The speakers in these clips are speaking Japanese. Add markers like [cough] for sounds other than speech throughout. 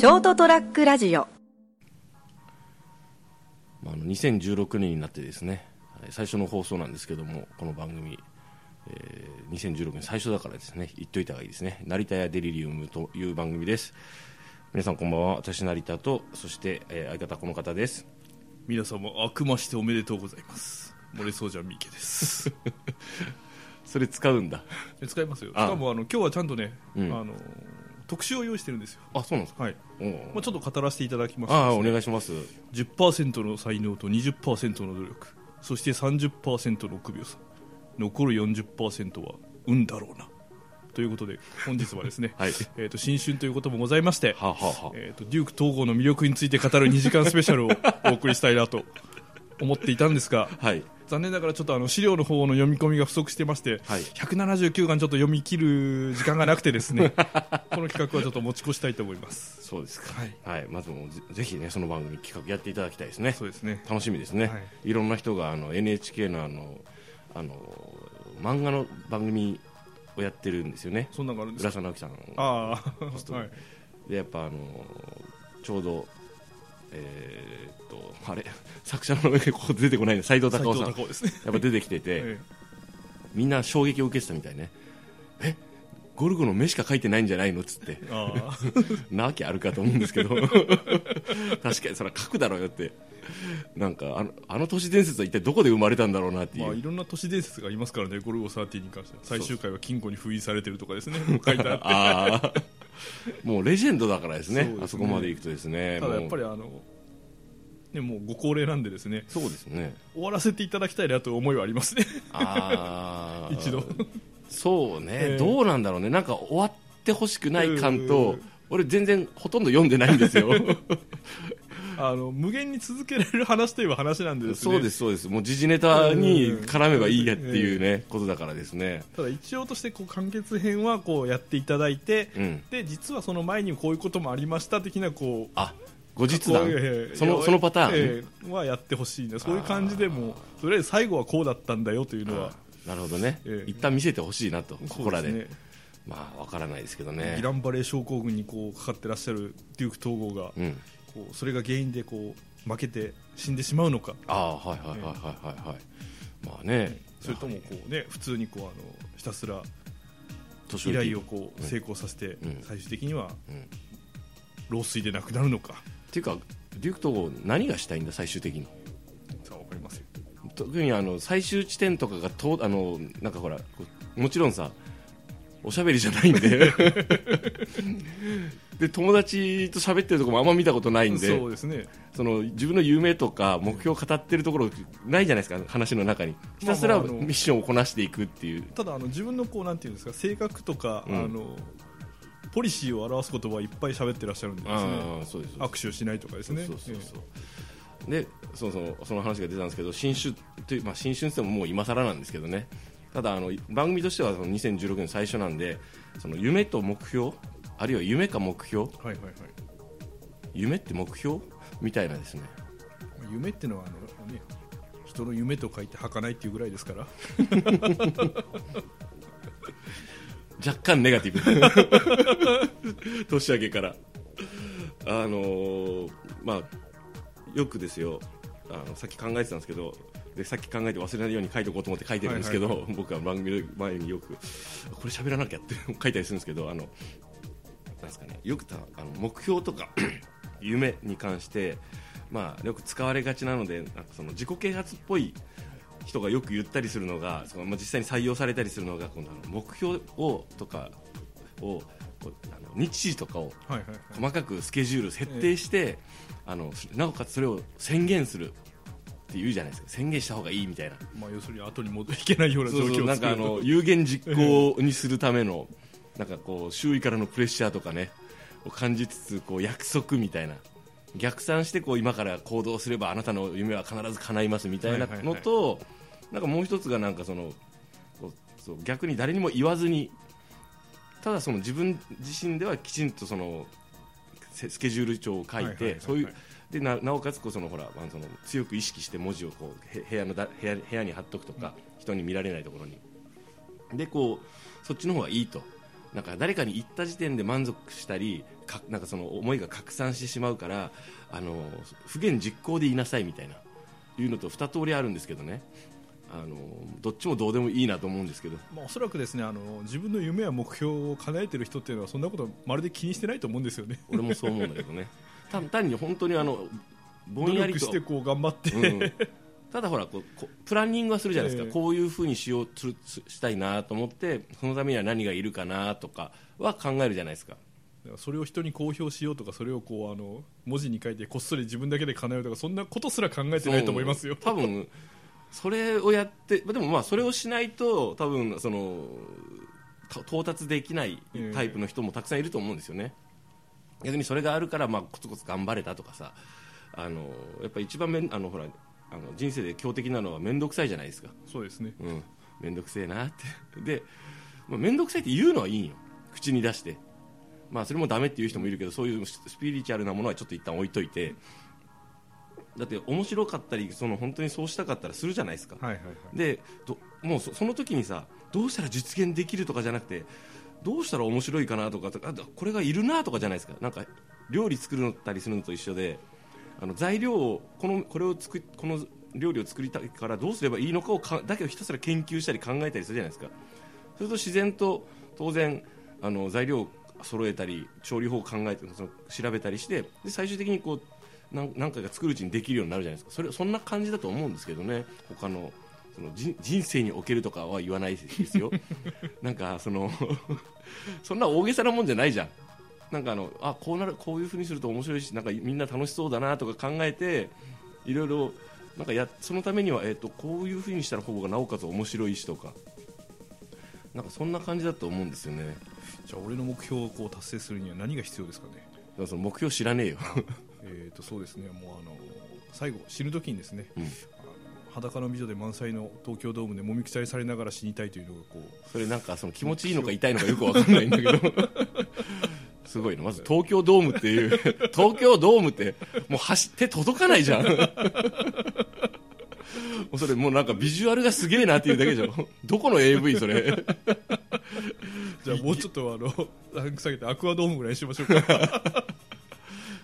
ショートトラックラジオ。まあ、あの2016年になってですねはい最初の放送なんですけどもこの番組、えー2016年最初だからですね言っといた方がいいですね。成田屋デリリウムという番組です。皆さんこんばんは。私成田とそして、えー相方この方です。皆様あくましておめでとうございます。漏れそうじゃ三池です。[laughs] それ使うんだ。え使いますよ。しあ。かもあの今日はちゃんとね、うん。あの特集を用意してるんですよ。あそうなんですか？はい、まあ、ちょっと語らせていただきます。ああお願いします。10%の才能と20%の努力。そして30%の臆病さ。残る40%は運だろうな。ということで本日はですね、[laughs] はい。えー、と新春ということもございまして、はあ、はあはあ。えー、とデューク統合の魅力について語る2時間スペシャルをお送りしたいなと思っていたんですがはい。残念ながらちょっとあの資料の方の読み込みが不足してまして、はい。179巻ちょっと読み切る時間がなくてですね [laughs] この企画はちょっと持ち越したいと思います。そうですか。はい。はい、まずもうぜぜひねその番組企画やっていただきたいですね。そうですね。楽しみですね、、はい。ろんな人があの NHK のあのあの漫画の番組をやってるんですよね。そんなのがあるんですか？浦沢直樹さんああ、[laughs] はい、でやっぱあのちょうどえーっとあれ？[laughs] 作者の上ここ出てこないね。斎藤斉隆夫さんね、やっぱ出てきてて、[laughs] えみんな衝撃を受けてたみたいね。えゴルゴの目しか書いてないんじゃないのっつって。[laughs] なわけあるかと思うんですけど。[laughs] 確かにそれは書くだろうよって。なんかあのあの都市伝説は一体どこで生まれたんだろうなっていう、まあ、いろんな都市伝説がありますからね、ゴルゴ13に関しては、最終回は金庫に封印されてるとかですね、[laughs] 書いて。あって、もうレジェンドだからですねね。あそこまで行くとですね。ただやっぱりあの、ね、もうご高齢なんで、ですね。そうですね。終わらせていただきたいなという思いはありますね、ああ一度、そうね、ええ。どうなんだろうね。なんか終わってほしくない感と、うん俺全然ほとんど読んでないんですよ。[laughs] あの無限に続けられる話といえば話なんでですね、そうですそうです。もう時事ネタに絡めばいいやっていうね、ことだからですね。ただ一応としてこう完結編はこうやっていただいて、うん。で実はその前にこういうこともありました的なこうあ後日談。そのそのパターン。ね、ええはやってほしいね。そういう感じでもうとりあえず最後はこうだったんだよというのはなるほどね、ええ。一旦見せてほしいなとここらで。そうすねまあわからないですけどね。ギランバレー症候群にこうかかってらっしゃるデューク統合が、うん。こうそれが原因でこう負けて死んでしまうのか。ああはいはいはいはいはいはい。まあね。それともこう、ね、普通にこうあのひたすら依頼をこう成功させて、うん。最終的にはうん。老衰で亡くなるのか。っていうかデュークと何がしたいんだ最終的に特にあの最終地点とかがとあのなんかほらもちろんさおしゃべりじゃないんで。[laughs] で友達と喋ってるところもあんま見たことないんで。そうですね。その自分の夢とか目標を語ってるところないじゃないですか話の中に。ひたすらミッションをこなしていくっていう。ただあの自分のこうなんていうんですか性格とか、うん。あのポリシーを表す言葉はいっぱい喋ってらっしゃるんですね。ああそうです握手をしないとかですね。そうそうそうそう。でそうそうその話が出たんですけど新種という、まあ、新春ってももう今更なんですけどね。ただあの番組としてはその2016年最初なんでその夢と目標あるいは夢か目標ええはいはいはい。夢って目標？みたいなですね。夢ってのはあの、ね、人の夢と書いて儚いっていうぐらいですから。[laughs] 若干ネガティブ。[laughs] 年明けから。あのーまあよくですよあのさっき考えてたんですけどでさっき考えて忘れないように書いておこうと思って書いてるんですけど、はいは僕は番組の前によくこれ喋らなきゃって書いたりするんですけどあのなんですかねよくたあの目標とか [clears throat] 夢に関してまあよく使われがちなのでなんかその自己啓発っぽい人がよく言ったりするのがその、まあ、実際に採用されたりするのがこのあの目標をとかをあの日時とかを細かくスケジュール設定して、あのなおかつそれを宣言するって言うじゃないですか。宣言した方がいいみたいな。まあ、要するに後に戻いけないような状況なんかあの有言実行にするためのなんかこう周囲からのプレッシャーとかねを感じつつこう約束みたいな。逆算してこう今から行動すればあなたの夢は必ず叶いますみたいなのと、なんかもう一つがなんかそのそう逆に誰にも言わずにただその自分自身ではきちんとそのせスケジュール帳を書いてそういうでななおかつこうそのほら、まあ、その強く意識して文字をこうへ部屋のだ部屋部屋に貼っとくとか、人に見られないところに。でこうそっちの方がいいと。なんか誰かに言った時点で満足したりかなんかその思いが拡散してしまうからあの不言実行で言いなさいみたいな。いうのと二通りあるんですけどねあのどっちもどうでもいいなと思うんですけど。まあ、おそらくですねあの自分の夢や目標を叶えてる人っていうのはそんなことまるで気にしてないと思うんですよね。俺もそう思うんだけどね。単 [laughs] 単に本当にあのぼ努んやりと。力してこう頑張って、うん。ただほらこうプランニングはするじゃないですか、ええ。こういうふうにしようすすしたいなと思ってそのためには何がいるかなとかは考えるじゃないですか。それを人に公表しようとかそれをこうあの文字に書いてこっそり自分だけで叶えるとかそんなことすら考えてないと思いますよ。多分それをやってでもまあそれをしないと多分そのた到達できないタイプの人もたくさんいると思うんですよね、逆にそれがあるからまあコツコツ頑張れたとかさ。あのやっぱり一番めんあのほらあの人生で強敵なのは面倒くさいじゃないですか。そうですね。うん、面倒くせえなって。で、まあ、面倒くさいって言うのはいいんよ。口に出して、まあ、それもダメっていう人もいるけどそういうスピリチュアルなものはちょっと一旦置いといてだって面白かったりその本当にそうしたかったらするじゃないですか、はいはいはい。でどもうそその時にさどうしたら実現できるとかじゃなくてどうしたら面白いかなとかあとこれがいるなとかじゃないですか。なんか料理作るたりするのと一緒であの材料をこのこれを作りこの料理を作りたいからどうすればいいのかをかだけをひたすら研究したり考えたりするじゃないですか。それと自然と当然あの材料を揃えたり調理法を考えてその調べたりしてで最終的にこう何何回か作るうちにできるようになるじゃないですか。それそんな感じだと思うんですけどね。他のその人人生におけるとかは言わないですよ。[laughs] なんかその [laughs] そんな大げさなもんじゃないじゃん。なんかあのあこうなるこういうふうにすると面白いしなんかみんな楽しそうだなとか考えていろいろなんかやそのためには、えー、とこういうふうにしたら方がなおかつ面白いしとか。なんかそんな感じだと思うんですよね。じゃあ俺の目標をこう達成するには何が必要ですかね。だからその目標知らねえよえーとそうですね。もうあの最後死ぬ時にですね、うん。あの裸の美女で満載の東京ドームでもみくちゃりされながら死にたいというのがこうそれなんかその気持ちいいのか痛いのかよくわかんないんだけど。[laughs] すごいな。まず東京ドームっていう [laughs] 東京ドームってもう走って届かないじゃん。[laughs] それもうなんかビジュアルがすげえなっていうだけじゃん。どこの AV それ。じゃあもうちょっとあのランク下げてアクアドームぐらいにしましょうか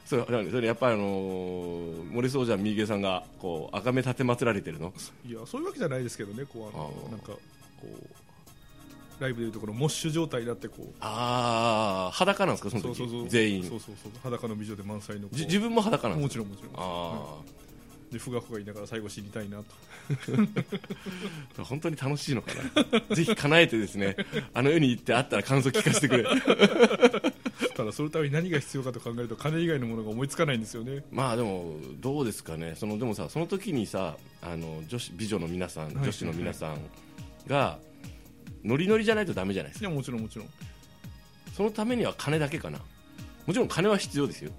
それそれやっぱりあのー森総者三池さんがこう赤目立てまつられてるの？いやそういうわけじゃないですけどねこうあのなんかこうライブでいうところモッシュ状態になってこう。ああ裸なんですかその時？そうそうそう。全員。そうそうそう。裸の美女で満載の。じ自分も裸なんでもすちろんもちろん。あでふがふが言いながら最後死にたいなと。あ [laughs] 本当に楽しいのかな。ぜひ叶えてですねあの世に行ってあったら感想聞かせてくれただそのために何が必要かと考えると金以外のものが思いつかないんですよね。まあでもどうですかね。そのでもさその時にさあの女子美女の皆さんい。女子の皆さんがノリノリじゃないとダメじゃないですか。いやもちろんもちろん。そのためには金だけかな。もちろん金は必要ですよ。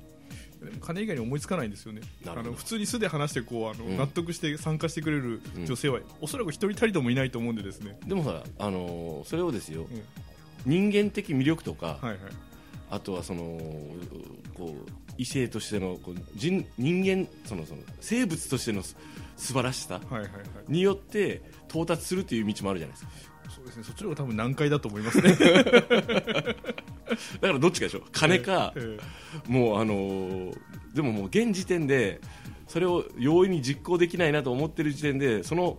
金以外に思いつかないんですよね。あの普通に素で話してこうあの、うん。納得して参加してくれる女性は、おそらく一人たりともいないと思うんでですね、でもさあのそれをですよ。うん。人間的魅力とか、はいはいあとはそのこう異性としてのこう人人間そのその生物としてのす素晴らしさによって到達するという道もあるじゃないですか。そうですね。そっちの方が多分難解だと思いますね。[laughs] だからどっちかでしょ金か、えもうあのーでももう現時点でそれを容易に実行できないなと思ってる時点でその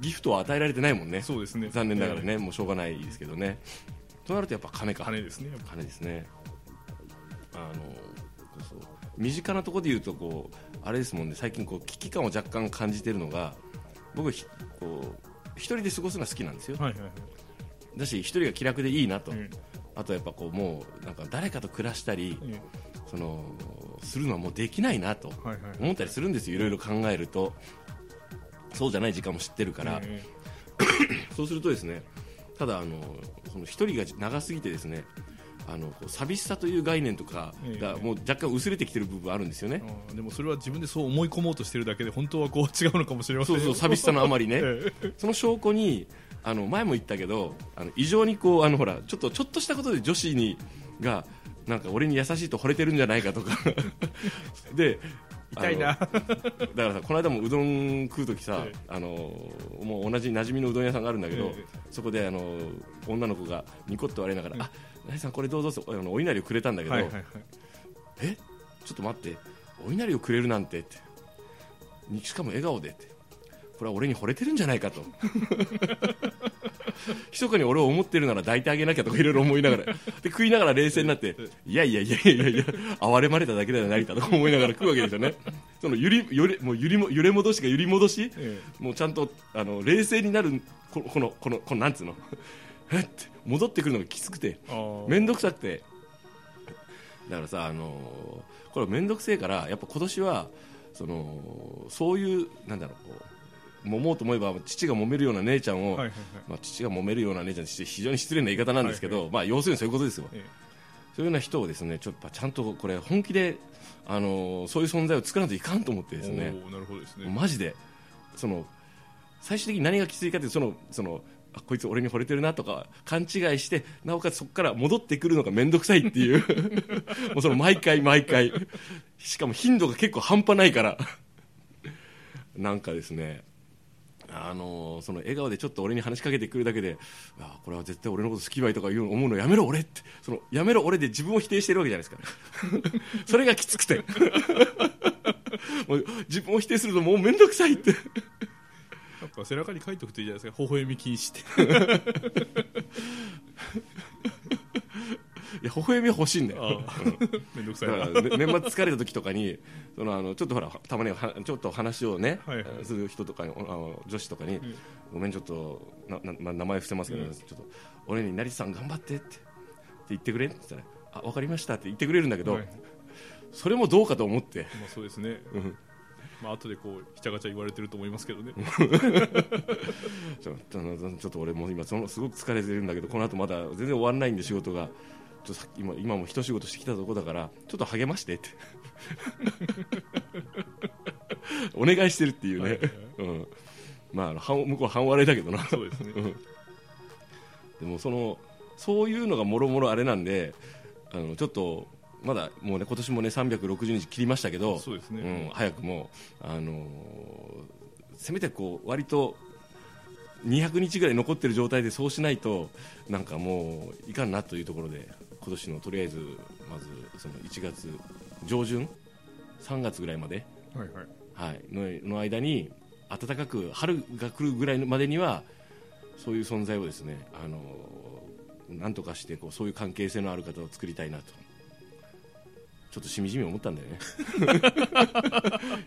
ギフトは与えられてないもんね。えそうですね。残念ながらね、もうしょうがないですけどねとなるとやっぱ金か金ですね。金ですね。あのそう身近なところで言うとこうあれですもんね。最近こう危機感を若干感じてるのが僕ひこう一人で過ごすのは好きなんですよ。はいはいはい。だし一人が気楽でいいなと、えあとやっぱこうもうなんか誰かと暮らしたりええそのするのはもうできないなと思ったりするんですよ。いろいろ考えると。そうじゃない時間も知ってるから、え [coughs] そうするとですねただあのその一人が長すぎてですねあの寂しさという概念とかがえ。えもう若干薄れてきてる部分あるんですよね。え、あーでもそれは自分でそう思い込もうとしてるだけで本当はこう違うのかもしれませんそうそう寂しさのあまりね。[laughs] ええ。その証拠にあの前も言ったけどあの異常にこうあのほらちょっとちょっとしたことで女子にがなんか俺に優しいと惚れてるんじゃないかとか。[laughs] で痛いな。だからさこの間もうどん食う時さ、ええ。あのもう同じ馴染みのうどん屋さんがあるんだけど、ええ。そこであの女の子がニコッと笑いながら、うん。あ何さんこれどうぞってあのお稲荷をくれたんだけど、はいはいはい。え？ちょっと待ってお稲荷をくれるなんてって。にしかも笑顔でってこれは俺に惚れてるんじゃないかと。[laughs] 密かに俺を思ってるなら抱いてあげなきゃとかいろいろ思いながら。で食いながら冷静になっていやいやいやいやいや哀れまれただけだよ成田とか思いながら食うわけですよね。その揺り揺れもう揺りも揺れ戻しが揺り戻しえもうちゃんとあの冷静になるこのこのこのこのなんつうの？えっ？て戻ってくるのがきつくて面倒くさくて。だからさ、あのーこれ面倒くせえからやっぱ今年はそのそういうなんだろう揉もうと思えば父が揉めるような姉ちゃんを、はいはいはい。まあ、父が揉めるような姉ちゃんって非常に失礼な言い方なんですけど、まあ、要するにそういうことですよ、えそういうような人をですねちょっとちゃんとこれ本気で、あのーそういう存在を作らないといかんと思ってえですね。なるほどですね。マジでその最終的に何がきついかというとそのそのあこいつ俺に惚れてるなとか勘違いしてなおかつそこから戻ってくるのが面倒くさいっていう。[laughs] もうその毎回毎回。しかも頻度が結構半端ないから。なんかですねあのその笑顔でちょっと俺に話しかけてくるだけであこれは絶対俺のこと好きばいとか言うの思うのやめろ俺って。そのやめろ俺で自分を否定してるわけじゃないですか。[laughs] それがきつくて。もう自分を否定するともう面倒くさいって。なんか背中に書いておくといいじゃないですか。微笑み禁止って。い [laughs] や微笑みは欲しいんだよ。あーめんどくさいな。年末疲れた時とかにそのあのちょっとほらたまにはちょっと話をね、はいはい。する人とかにあの女子とかに、ん。ごめんちょっとなな、まあ、名前伏せますけど、うん。ちょっと俺に成田さん頑張ってってって言ってくれって言ったらあ分かりましたって言ってくれるんだけど、はい。それもどうかと思って。まあそうですね。うん。まあ後でこうひちゃがちゃ言われてると思いますけどね。[laughs] ちょちょっと俺も今そのすごく疲れてるんだけどこの後まだ全然終わらないんで仕事がとさ今今も一仕事してきたとこだからちょっと励ましてって。[laughs] お願いしてるっていうね、うん。まああの半向こう半笑いだけどな。そうですね。でもそのそういうのがもろもろあれなんであのちょっとまだもうね今年もね360日切りましたけどそうですね。うん、早くもあのーせめてこう割と200日ぐらい残ってる状態でそうしないとなんかもういかんなというところで今年のとりあえずまずその1月上旬3月ぐらいまで、はいはい。はい、のの間に暖かく春が来るぐらいまでにはそういう存在をですねあのーなんとかしてこうそういう関係性のある方を作りたいなと。ちょっとしみじみ思ったんだよね。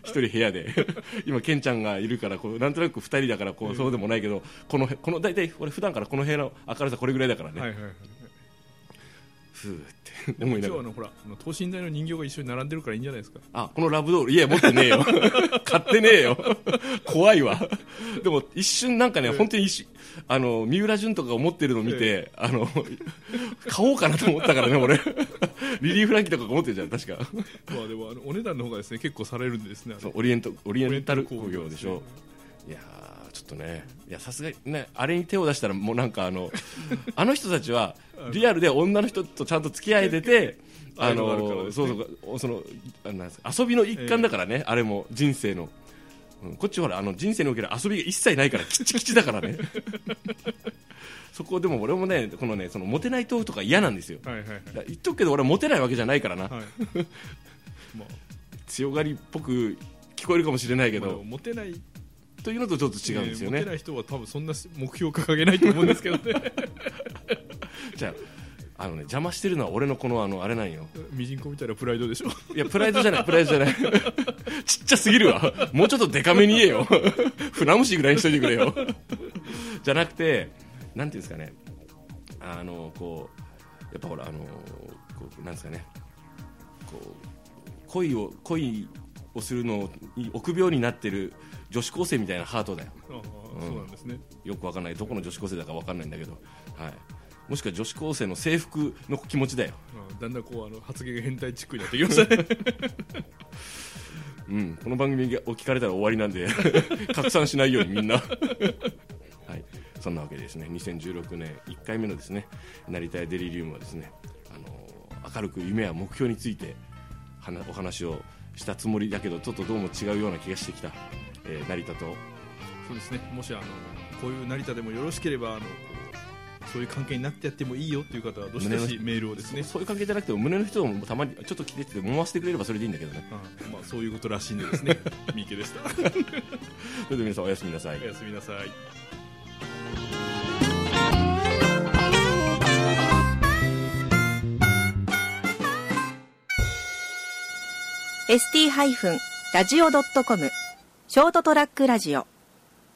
[laughs] 一人部屋で。今ケンちゃんがいるからこうなんとなく二人だからこうそうでもないけどこのこの大体俺普段からこの部屋の明るさこれぐらいだからね、はいはいはいふーって。[laughs] 思いな。がら今日あのほら等身大の人形が一緒に並んでるからいいんじゃないですか。あこのラブドール。いや持ってねえよ。[laughs] 買ってねえよ。[laughs] 怖いわ。でも一瞬なんかね本当にあの三浦淳とかが持ってるのを見て、あの買おうかなと思ったからね俺。リリー・フランキーとかが持ってるじゃん確か。まあでもあのお値段の方がですね結構されるんですねオリエントオリエンタル工業業でしょいやとねいやさすがにねあれに手を出したらもうなんかあの [laughs] あの人たちはリアルで女の人とちゃんと付き合えててあ愛のそうそうそのあなん遊びの一環だからね、あれも人生の、うんこっちほらあの人生における遊びが一切ないからキッチキチだからね。[laughs] そこでも俺もねこのねそのモテない豆腐とか嫌なんですよ。はいはいはい。言っとくけど俺はモテないわけじゃないからな、はい。[laughs] まあ。強がりっぽく聞こえるかもしれないけど、まあモテないというのとちょっと違うんですよね。モテない人は多分そんな目標掲げないと思うんですけどね。[laughs] じゃああのね邪魔してるのは俺のこのあのあれなんよ。ミジンコみたいなプライドでしょ。いやプライドじゃないプライドじゃない。ちっちゃすぎるわ。もうちょっとデカめに言えよ。船虫ぐらいにしといてくれよ。じゃなくてなんていうんですかね。あのこうやっぱほらあのこうなんですかね。こう恋を恋をするのに臆病になってる女子高生みたいなハートだよ。そうなんですね。よくわかんない。どこの女子高生だかわかんないんだけど、はい、もしくは女子高生の制服の気持ちだよ、ああだんだんこうあの発言が変態チックになってきましたね。[laughs] うん、この番組を聞かれたら終わりなんで [laughs] 拡散しないようにみんな、[laughs] はい、そんなわけでですね2016年1回目のですね成田屋デリリウムはですねあの明るく夢や目標について話お話をしたつもりだけどちょっとどうも違うような気がしてきた、えー成田と。そうですね。もしあのこういう成田でもよろしければあのそういう関係になってやってもいいよという方はどしどしメールをですね。そういう関係じゃなくても胸の人もたまにちょっと来てって思わせてくれればそれでいいんだけどね。うんまあ、そういうことらしいんでですね。[laughs] 三池でした。それで皆さんおやすみなさい。おやすみなさい。ST-radio.com ショートトラックラジオ。